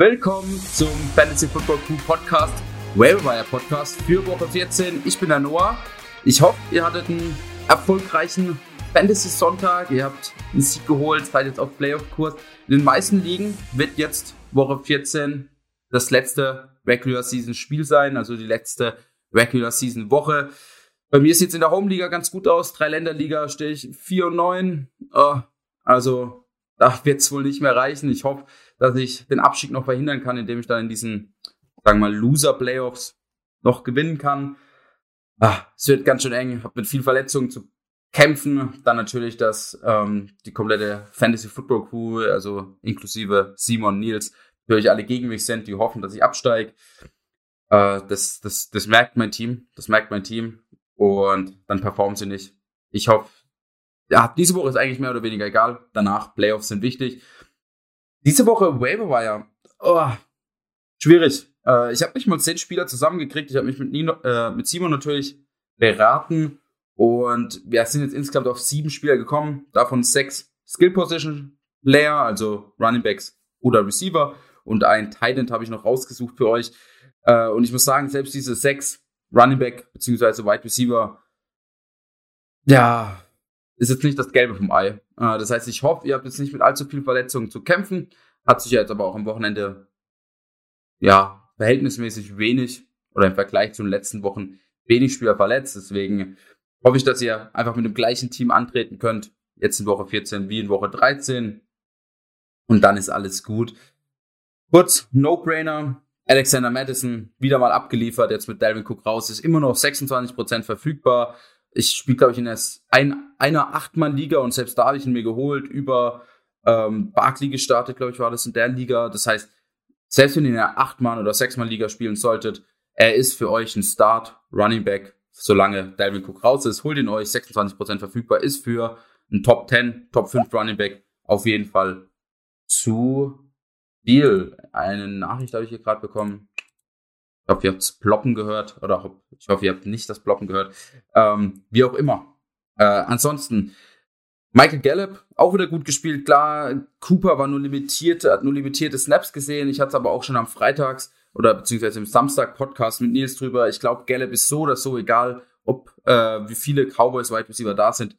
Willkommen zum Fantasy Football Crew Podcast, Waiver Podcast für Woche 14. Ich bin der Noah. Ich hoffe, ihr hattet einen erfolgreichen Fantasy Sonntag. Ihr habt einen Sieg geholt, seid jetzt auf Playoff-Kurs. In den meisten Ligen wird jetzt Woche 14 das letzte Regular Season Spiel sein, also die letzte Regular Season Woche. Bei mir sieht es in der Home Liga ganz gut aus. Drei Länderliga stehe ich 4 und 9. Oh, also da wird es wohl nicht mehr reichen. Ich hoffe, dass ich den Abstieg noch verhindern kann, indem ich dann in diesen, sagen wir mal, Loser-Playoffs noch gewinnen kann. Ah, es wird ganz schön eng, habe mit viel Verletzungen zu kämpfen. Dann natürlich, dass ähm, die komplette Fantasy Football Crew, also inklusive Simon, Nils, natürlich alle gegen mich sind, die hoffen, dass ich absteige. Äh, das, das, das merkt mein Team, das merkt mein Team und dann performen sie nicht. Ich hoffe, ja, diese Woche ist eigentlich mehr oder weniger egal. Danach, Playoffs sind wichtig. Diese Woche Waiver. Oh, schwierig. Äh, ich habe nicht mal zehn Spieler zusammengekriegt. Ich habe mich mit, Nino, äh, mit Simon natürlich beraten. Und wir sind jetzt insgesamt auf sieben Spieler gekommen. Davon sechs Skill Position Player, also Running Backs oder Receiver. Und ein Tight End habe ich noch rausgesucht für euch. Äh, und ich muss sagen, selbst diese sechs Running Back bzw. Wide Receiver, ja, ist jetzt nicht das Gelbe vom Ei. Äh, das heißt, ich hoffe, ihr habt jetzt nicht mit allzu viel Verletzungen zu kämpfen. Hat sich jetzt aber auch am Wochenende, ja, verhältnismäßig wenig oder im Vergleich zu den letzten Wochen wenig Spieler verletzt. Deswegen hoffe ich, dass ihr einfach mit dem gleichen Team antreten könnt. Jetzt in Woche 14 wie in Woche 13. Und dann ist alles gut. Kurz, No-Brainer. Alexander Madison wieder mal abgeliefert, jetzt mit Dalvin Cook raus, ist immer noch 26% verfügbar ich spiele, glaube ich, in ein, einer Achtmann-Liga und selbst da habe ich ihn mir geholt, über ähm, Barkley gestartet, glaube ich, war das in der Liga. Das heißt, selbst wenn ihr in einer Achtmann- oder Sechsmann-Liga spielen solltet, er ist für euch ein Start, Running Back, solange Dalvin Cook raus ist. Holt ihn euch, 26% verfügbar, ist für ein Top 10, Top 5 Running Back auf jeden Fall zu viel. Eine Nachricht habe ich hier gerade bekommen hoffe, ihr habt Ploppen gehört oder ich hoffe, ihr habt nicht das Ploppen gehört. Ähm, wie auch immer. Äh, ansonsten, Michael Gallup, auch wieder gut gespielt. Klar, Cooper war nur limitiert, hat nur limitierte Snaps gesehen. Ich hatte es aber auch schon am Freitags oder beziehungsweise im Samstag-Podcast mit Nils drüber. Ich glaube, Gallup ist so oder so egal, ob äh, wie viele Cowboys Wide Receiver da sind.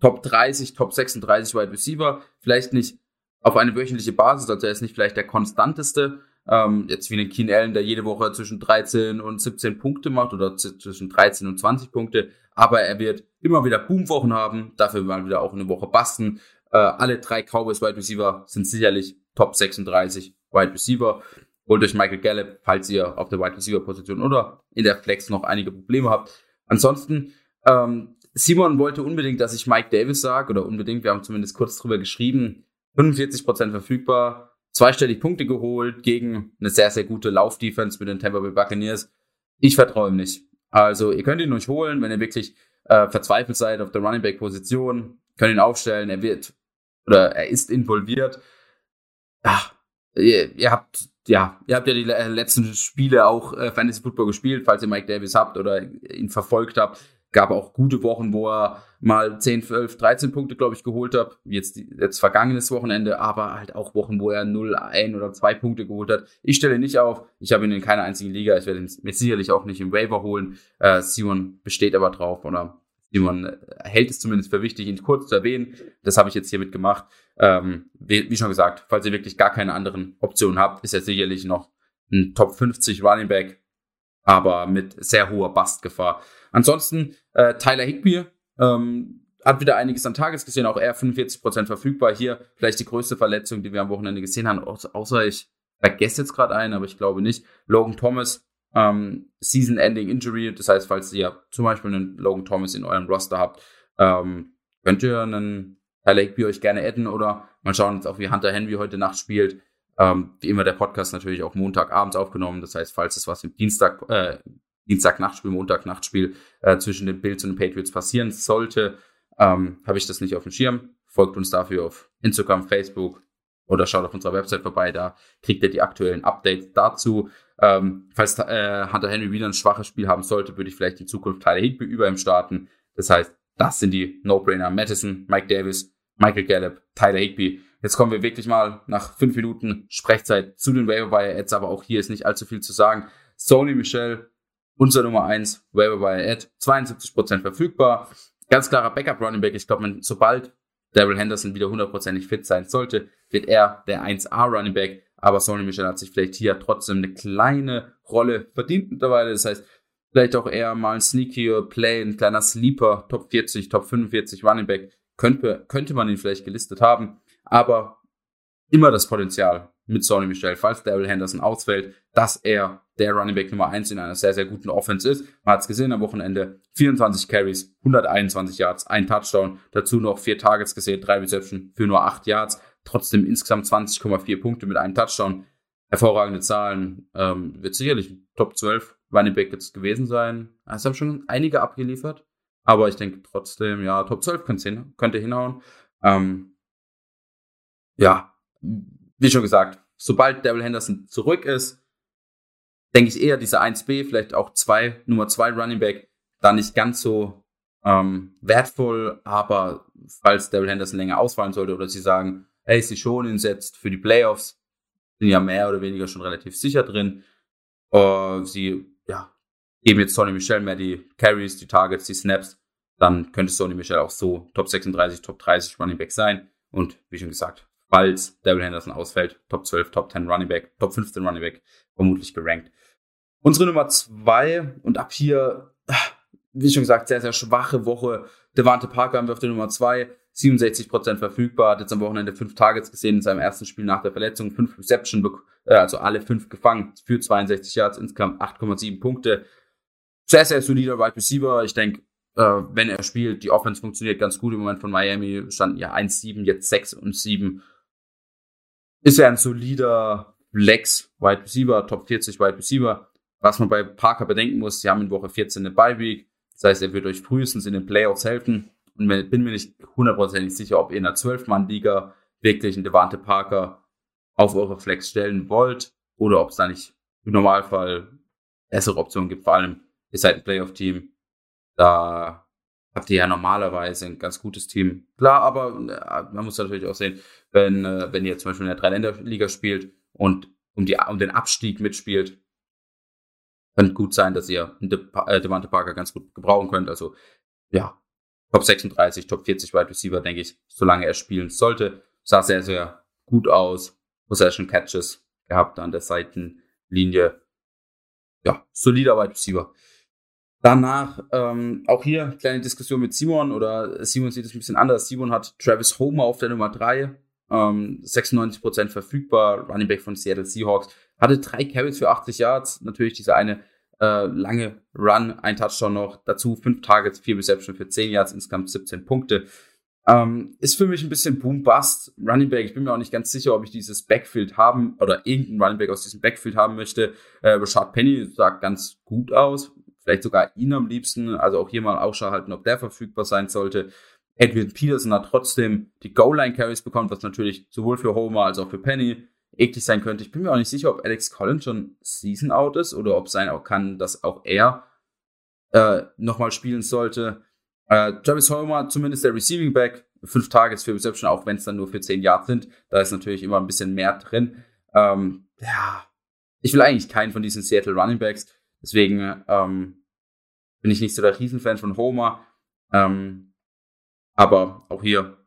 Top 30, Top 36 Wide Receiver. Vielleicht nicht auf eine wöchentliche Basis, also er ist nicht vielleicht der konstanteste, ähm, jetzt wie den Keen Allen, der jede Woche zwischen 13 und 17 Punkte macht oder zwischen 13 und 20 Punkte. Aber er wird immer wieder Boomwochen haben, dafür mal wieder auch eine Woche basten. Äh, alle drei Cowboys Wide Receiver sind sicherlich Top 36 Wide Receiver. Holt euch Michael Gallup, falls ihr auf der Wide Receiver Position oder in der Flex noch einige Probleme habt. Ansonsten, ähm, Simon wollte unbedingt, dass ich Mike Davis sage, oder unbedingt, wir haben zumindest kurz drüber geschrieben, 45% verfügbar, zweistellig Punkte geholt gegen eine sehr, sehr gute Laufdefense mit den Tampa Bay Buccaneers. Ich vertraue ihm nicht. Also ihr könnt ihn euch holen, wenn ihr wirklich äh, verzweifelt seid auf der Running Back Position, könnt ihn aufstellen, er wird oder er ist involviert. Ach, ihr, ihr habt ja, ihr habt ja die letzten Spiele auch äh, Fantasy Football gespielt, falls ihr Mike Davis habt oder ihn verfolgt habt gab auch gute Wochen, wo er mal 10, 12, 13 Punkte, glaube ich, geholt hat. Jetzt, jetzt vergangenes Wochenende, aber halt auch Wochen, wo er 0, 1 oder 2 Punkte geholt hat. Ich stelle ihn nicht auf. Ich habe ihn in keiner einzigen Liga. Ich werde ihn mir sicherlich auch nicht im Waiver holen. Äh, Simon besteht aber drauf oder Simon äh, hält es zumindest für wichtig, ihn kurz zu erwähnen. Das habe ich jetzt hiermit gemacht. Ähm, wie, wie schon gesagt, falls ihr wirklich gar keine anderen Optionen habt, ist er sicherlich noch ein Top 50 Running Back, aber mit sehr hoher Bastgefahr. Ansonsten äh, Tyler Higby ähm, hat wieder einiges an Tages gesehen, auch er 45% verfügbar. Hier vielleicht die größte Verletzung, die wir am Wochenende gesehen haben, außer ich vergesse jetzt gerade einen, aber ich glaube nicht. Logan Thomas, ähm, Season-Ending Injury, das heißt, falls ihr zum Beispiel einen Logan Thomas in eurem Roster habt, ähm, könnt ihr einen Tyler Higby euch gerne adden oder mal schauen jetzt auch, wie Hunter Henry heute Nacht spielt. Ähm, wie immer der Podcast natürlich auch Montagabends aufgenommen. Das heißt, falls es was im Dienstag, äh, Dienstag-Nachtspiel, Montag-Nachtspiel äh, zwischen den Bills und den Patriots passieren sollte, ähm, habe ich das nicht auf dem Schirm. Folgt uns dafür auf Instagram, Facebook oder schaut auf unserer Website vorbei. Da kriegt ihr die aktuellen Updates dazu. Ähm, falls äh, Hunter Henry wieder ein schwaches Spiel haben sollte, würde ich vielleicht in Zukunft Tyler Higby über ihm starten. Das heißt, das sind die No-Brainer. Madison, Mike Davis, Michael Gallup, Tyler Higby. Jetzt kommen wir wirklich mal nach fünf Minuten Sprechzeit zu den Waiver Wire Ads, aber auch hier ist nicht allzu viel zu sagen. Sony Michel, unser Nummer eins Waiver Wire Ad, 72% verfügbar. Ganz klarer Backup Running Back. Ich glaube, sobald Daryl Henderson wieder hundertprozentig fit sein sollte, wird er der 1A Running Back. Aber Sony Michel hat sich vielleicht hier trotzdem eine kleine Rolle verdient mittlerweile. Das heißt, vielleicht auch eher mal ein sneakier Play, ein kleiner Sleeper, Top 40, Top 45 Running Back. Könnte, könnte man ihn vielleicht gelistet haben. Aber immer das Potenzial mit Sony Michel, falls Daryl Henderson ausfällt, dass er der Running Back Nummer 1 in einer sehr, sehr guten Offense ist. Man hat es gesehen am Wochenende. 24 Carries, 121 Yards, ein Touchdown. Dazu noch vier Targets gesehen, drei Reception für nur 8 Yards. Trotzdem insgesamt 20,4 Punkte mit einem Touchdown. Hervorragende Zahlen. Ähm, wird sicherlich Top 12 Running Back jetzt gewesen sein. Es haben schon einige abgeliefert. Aber ich denke trotzdem, ja, Top 12 hin, könnte hinhauen. Ähm, ja, wie schon gesagt, sobald Daryl Henderson zurück ist, denke ich eher diese 1B, vielleicht auch zwei, Nummer 2 Running Back, da nicht ganz so ähm, wertvoll, aber falls Daryl Henderson länger ausfallen sollte oder sie sagen, hey, sie schon ihn setzt für die Playoffs, sind ja mehr oder weniger schon relativ sicher drin. Uh, sie ja, geben jetzt Sonny Michel mehr die Carries, die Targets, die Snaps, dann könnte Sonny Michel auch so Top 36, Top 30 Running Back sein. Und wie schon gesagt, falls Daryl Henderson ausfällt, Top 12, Top 10 Running Back, Top 15 Running Back, vermutlich gerankt. Unsere Nummer zwei und ab hier, wie schon gesagt, sehr, sehr schwache Woche. Devante Parker haben wir auf der Nummer zwei, 67% verfügbar, hat jetzt am Wochenende fünf Targets gesehen in seinem ersten Spiel nach der Verletzung, fünf Reception, äh, also alle fünf gefangen, für 62 Yards, insgesamt 8,7 Punkte. Sehr, sehr solider Wide Receiver. Ich denke, äh, wenn er spielt, die Offense funktioniert ganz gut im Moment von Miami, standen ja 1-7, jetzt 6 und 7. Ist er ein solider Flex Wide Receiver, Top 40 Wide Receiver. Was man bei Parker bedenken muss, sie haben in Woche 14 eine Bye-Week. Das heißt, er wird euch frühestens in den Playoffs helfen. Und bin mir nicht hundertprozentig sicher, ob ihr in einer 12-Mann-Liga wirklich einen Devante Parker auf eure Flex stellen wollt oder ob es da nicht im Normalfall bessere Optionen gibt. Vor allem, ihr seid ein Playoff-Team. Da habt ihr ja normalerweise ein ganz gutes Team. Klar, aber äh, man muss natürlich auch sehen, wenn, äh, wenn ihr zum Beispiel in der Dreiländerliga spielt und um, die, um den Abstieg mitspielt, könnte gut sein, dass ihr De äh, Devante Parker ganz gut gebrauchen könnt. Also ja, Top 36, Top 40 Wide Receiver, denke ich, solange er spielen sollte. Sah sehr, sehr gut aus. Possession Catches gehabt an der Seitenlinie. Ja, solider Wide Receiver. Danach ähm, auch hier kleine Diskussion mit Simon oder Simon sieht es ein bisschen anders. Simon hat Travis Homer auf der Nummer 3, ähm, 96% verfügbar, Running Back von Seattle Seahawks. Hatte drei Carries für 80 Yards. Natürlich dieser eine äh, lange Run, ein Touchdown noch. Dazu fünf Targets, vier Reception für 10 Yards, insgesamt 17 Punkte. Ähm, ist für mich ein bisschen Boom-Bust. Running Back, ich bin mir auch nicht ganz sicher, ob ich dieses Backfield haben oder irgendeinen Running Back aus diesem Backfield haben möchte. Äh, Rashad Penny sah ganz gut aus. Vielleicht sogar ihn am liebsten. Also auch hier mal Ausschau halten, ob der verfügbar sein sollte. Edwin Peterson hat trotzdem die Goal-Line-Carries bekommen, was natürlich sowohl für Homer als auch für Penny eklig sein könnte. Ich bin mir auch nicht sicher, ob Alex Collins schon Season out ist oder ob sein auch kann, dass auch er äh, nochmal spielen sollte. Äh, Travis Homer, zumindest der Receiving Back, fünf Targets für Reception, auch wenn es dann nur für zehn Yards sind. Da ist natürlich immer ein bisschen mehr drin. Ähm, ja, ich will eigentlich keinen von diesen Seattle Running Backs. Deswegen ähm, bin ich nicht so der Riesenfan von Homer. Ähm, aber auch hier,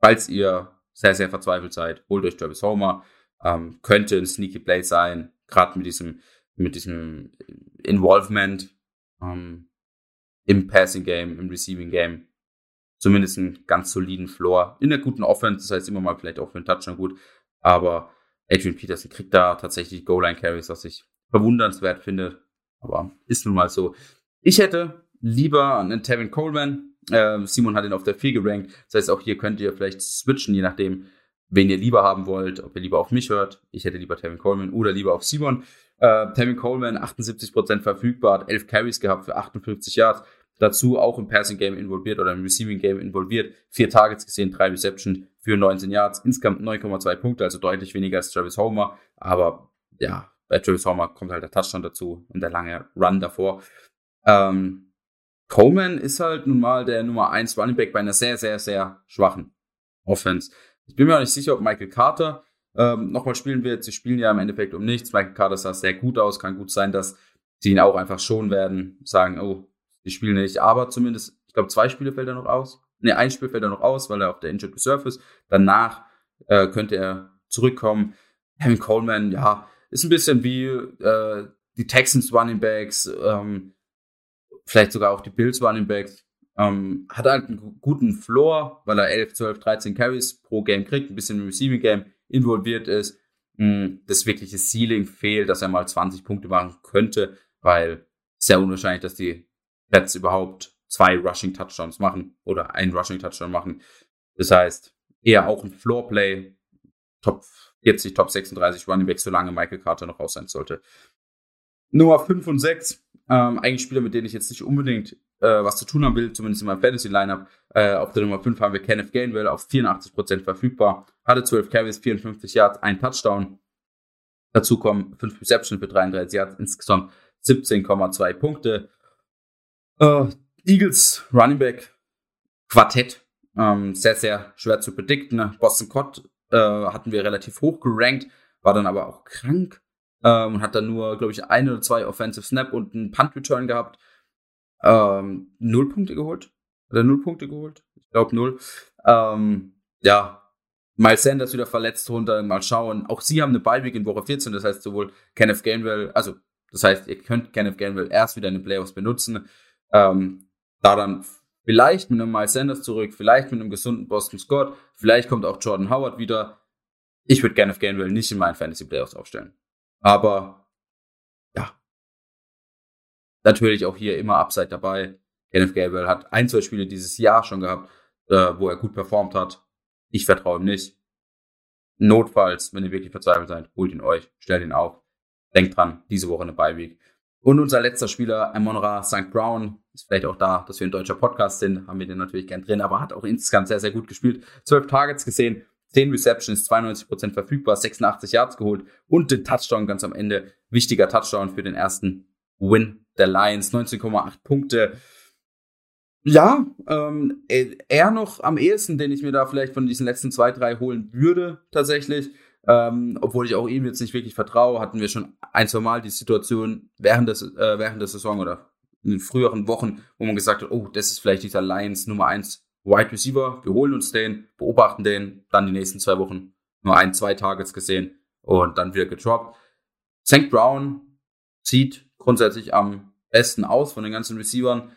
falls ihr sehr, sehr verzweifelt seid, holt euch Travis Homer. Ähm, könnte ein Sneaky Play sein, gerade mit diesem, mit diesem Involvement ähm, im Passing Game, im Receiving Game. Zumindest einen ganz soliden Floor. In der guten Offense, das heißt immer mal vielleicht auch für einen Touchdown gut. Aber Adrian Peterson kriegt da tatsächlich Goal-Line-Carries, was ich verwundernswert finde. Aber ist nun mal so. Ich hätte lieber einen Tevin Coleman, äh, Simon hat ihn auf der 4 gerankt. Das heißt, auch hier könnt ihr vielleicht switchen, je nachdem, wen ihr lieber haben wollt, ob ihr lieber auf mich hört. Ich hätte lieber Tevin Coleman oder lieber auf Simon. Äh, Tevin Coleman, 78% verfügbar, hat 11 Carries gehabt für 58 Yards. Dazu auch im Passing Game involviert oder im Receiving Game involviert. Vier Targets gesehen, drei Reception für 19 Yards. Insgesamt 9,2 Punkte, also deutlich weniger als Travis Homer. Aber ja, bei Travis Homer kommt halt der Touchdown dazu und der lange Run davor. Ähm, Coleman ist halt nun mal der Nummer 1 Running Back bei einer sehr, sehr, sehr schwachen Offense. Ich bin mir auch nicht sicher, ob Michael Carter ähm, nochmal spielen wird. Sie spielen ja im Endeffekt um nichts. Michael Carter sah sehr gut aus. Kann gut sein, dass sie ihn auch einfach schon werden, sagen, oh, die spielen nicht. Aber zumindest, ich glaube, zwei Spiele fällt er noch aus. Ne, ein Spiel fällt er noch aus, weil er auf der Injured Reserve ist. Danach äh, könnte er zurückkommen. Kevin Coleman, ja, ist ein bisschen wie äh, die Texans Running Backs, ähm, vielleicht sogar auch die Bills Running Backs. Ähm, hat halt einen guten Floor, weil er 11, 12, 13 Carries pro Game kriegt, ein bisschen im Receiving Game involviert ist. Hm, das wirkliche Ceiling fehlt, dass er mal 20 Punkte machen könnte, weil sehr unwahrscheinlich, dass die Pets überhaupt zwei Rushing Touchdowns machen oder ein Rushing Touchdown machen. Das heißt, eher auch ein Floor Play, Top 40, Top 36 Running Back, solange Michael Carter noch raus sein sollte. Nummer 5 und 6, ähm, eigentlich Spieler, mit denen ich jetzt nicht unbedingt äh, was zu tun haben will, zumindest in meinem Fantasy-Lineup. Äh, auf der Nummer 5 haben wir Kenneth Gainwell auf 84% verfügbar, hatte 12 Carries, 54 Yards, ein Touchdown. Dazu kommen 5 Receptions für 33 Yards, insgesamt 17,2 Punkte. Äh, Eagles Running Back Quartett, ähm, sehr, sehr schwer zu predikten. Boston Cott äh, hatten wir relativ hoch gerankt, war dann aber auch krank ähm, und hat dann nur, glaube ich, ein oder zwei Offensive Snap und einen Punt Return gehabt. Ähm, null Punkte geholt. Hat er null Punkte geholt? Ich glaube null. Ähm, ja, Miles Sanders wieder verletzt runter, mal schauen. Auch sie haben eine Bye-Week in Woche 14, das heißt sowohl Kenneth Gainwell, also das heißt, ihr könnt Kenneth Gainwell erst wieder in den Playoffs benutzen. Ähm, da dann vielleicht mit einem Miles Sanders zurück, vielleicht mit einem gesunden Boston Scott, vielleicht kommt auch Jordan Howard wieder. Ich würde Kenneth Gainwell nicht in meinen Fantasy Playoffs aufstellen. Aber ja, natürlich auch hier immer Upside dabei. Kenneth Gabriel hat ein, zwei Spiele dieses Jahr schon gehabt, äh, wo er gut performt hat. Ich vertraue ihm nicht. Notfalls, wenn ihr wirklich verzweifelt seid, holt ihn euch, stellt ihn auf. Denkt dran, diese Woche eine Beiweg. Und unser letzter Spieler, Amonra St. Brown, ist vielleicht auch da, dass wir ein deutscher Podcast sind, haben wir den natürlich gern drin, aber hat auch insgesamt sehr, sehr gut gespielt. Zwölf Targets gesehen, 10 Receptions, 92% verfügbar, 86 Yards geholt und den Touchdown ganz am Ende. Wichtiger Touchdown für den ersten Win der Lions, 19,8 Punkte. Ja, ähm, er noch am ehesten, den ich mir da vielleicht von diesen letzten zwei, drei holen würde, tatsächlich. Ähm, obwohl ich auch ihm jetzt nicht wirklich vertraue, hatten wir schon ein, zwei Mal die Situation während, des, äh, während der Saison oder in früheren Wochen, wo man gesagt hat, oh, das ist vielleicht dieser Lions Nummer 1 Wide Receiver, wir holen uns den, beobachten den, dann die nächsten zwei Wochen nur ein, zwei Targets gesehen und dann wieder gedroppt. St. Brown sieht grundsätzlich am besten aus von den ganzen Receivern,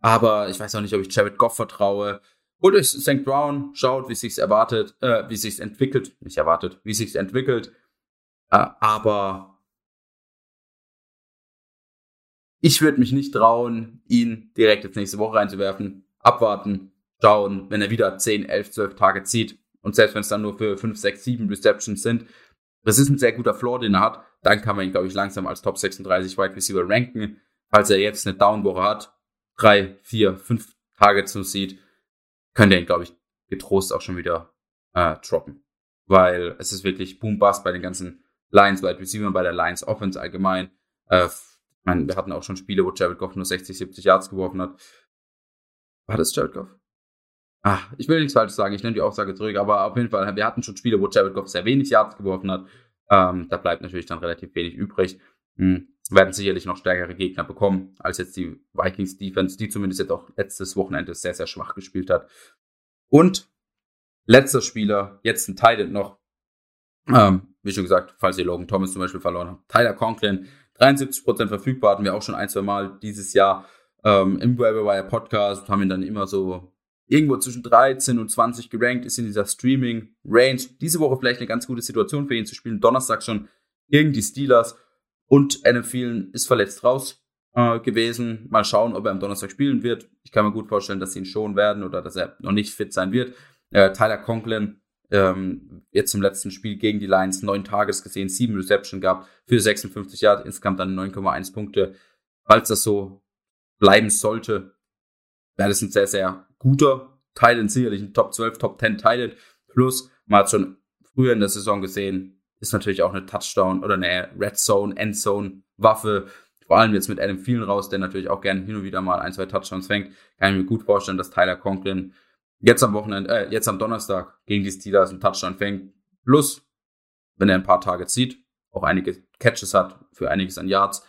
aber ich weiß auch nicht, ob ich Jared Goff vertraue. Holt euch St. Brown, schaut, wie es sich erwartet, äh, wie es sich entwickelt, nicht erwartet, wie es sich entwickelt, äh, aber ich würde mich nicht trauen, ihn direkt jetzt nächste Woche reinzuwerfen. Abwarten, schauen, wenn er wieder 10, 11, 12 Tage zieht und selbst wenn es dann nur für 5, 6, 7 Receptions sind, das ist ein sehr guter Floor, den er hat, dann kann man ihn, glaube ich, langsam als Top 36 Wide Receiver ranken. Falls er jetzt eine Downwoche hat, drei, vier, fünf Tage zu sieht, könnte er ihn, glaube ich, getrost auch schon wieder äh, droppen. Weil es ist wirklich Boom-Bust bei den ganzen Lions Wide Receiver, bei der Lions Offense allgemein. Äh, ich meine, wir hatten auch schon Spiele, wo Jared Goff nur 60, 70 Yards geworfen hat. War das Jared Goff? Ah, ich will nichts Falsches sagen, ich nehme die Aussage zurück, aber auf jeden Fall, wir hatten schon Spiele, wo Jared Goff sehr wenig Yards geworfen hat. Ähm, da bleibt natürlich dann relativ wenig übrig. Hm, werden sicherlich noch stärkere Gegner bekommen, als jetzt die Vikings Defense, die zumindest jetzt auch letztes Wochenende sehr, sehr schwach gespielt hat. Und letzter Spieler, jetzt ein Titan noch. Ähm, wie schon gesagt, falls ihr Logan Thomas zum Beispiel verloren habt. Tyler Conklin, 73% verfügbar, hatten wir auch schon ein, zwei Mal dieses Jahr ähm, im Wire Podcast, haben ihn dann immer so irgendwo zwischen 13 und 20 gerankt, ist in dieser Streaming-Range. Diese Woche vielleicht eine ganz gute Situation für ihn zu spielen. Donnerstag schon gegen die Steelers und Adam Thielen ist verletzt raus äh, gewesen. Mal schauen, ob er am Donnerstag spielen wird. Ich kann mir gut vorstellen, dass sie ihn schon werden oder dass er noch nicht fit sein wird. Äh, Tyler Conklin ähm, jetzt im letzten Spiel gegen die Lions neun Tages gesehen, sieben Reception gehabt für 56 Jahre, insgesamt dann 9,1 Punkte. Falls das so bleiben sollte, wäre das ein sehr, sehr guter Titan, sicherlich ein Top 12, Top 10 Titan. Plus, man hat schon früher in der Saison gesehen, ist natürlich auch eine Touchdown oder eine Red Zone, End Zone Waffe. Vor allem jetzt mit Adam Thielen raus, der natürlich auch gerne hin und wieder mal ein, zwei Touchdowns fängt. Kann ich mir gut vorstellen, dass Tyler Conklin jetzt am Wochenende, äh, jetzt am Donnerstag gegen die Steelers einen Touchdown fängt, plus, wenn er ein paar Tage zieht, auch einige Catches hat, für einiges an Yards.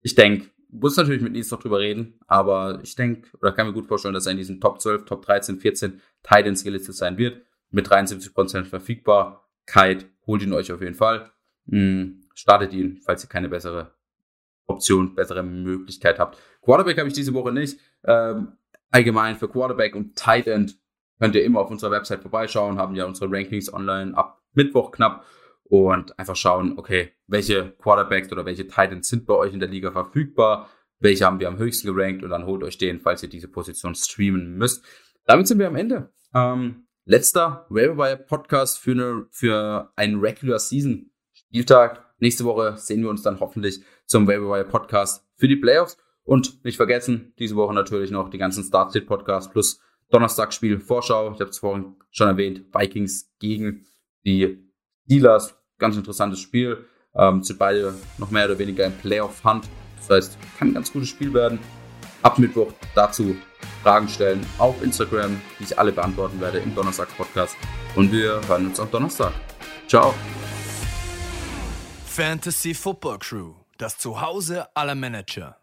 Ich denke, muss natürlich mit Nils noch drüber reden, aber ich denke, oder kann mir gut vorstellen, dass er in diesen Top 12, Top 13, 14 Titans gelistet sein wird. Mit 73% Verfügbarkeit. Holt ihn euch auf jeden Fall. Hm, startet ihn, falls ihr keine bessere Option, bessere Möglichkeit habt. Quarterback habe ich diese Woche nicht. Ähm, allgemein für Quarterback und Tight End könnt ihr immer auf unserer Website vorbeischauen, haben ja unsere Rankings online ab Mittwoch knapp und einfach schauen, okay, welche Quarterbacks oder welche Titans sind bei euch in der Liga verfügbar, welche haben wir am höchsten gerankt und dann holt euch den, falls ihr diese Position streamen müsst. Damit sind wir am Ende. Ähm, letzter Wire Podcast für, eine, für einen Regular Season Spieltag. Nächste Woche sehen wir uns dann hoffentlich zum Wire Podcast für die Playoffs. Und nicht vergessen, diese Woche natürlich noch die ganzen Start Podcast plus Donnerstagsspiel Vorschau. Ich habe es vorhin schon erwähnt. Vikings gegen die Steelers ganz interessantes Spiel. Ähm, sind beide noch mehr oder weniger im Playoff-Hunt. Das heißt, kann ein ganz gutes Spiel werden. Ab Mittwoch dazu Fragen stellen auf Instagram, die ich alle beantworten werde im Donnerstag-Podcast. Und wir hören uns am Donnerstag. Ciao. Fantasy Football Crew, das Zuhause aller Manager.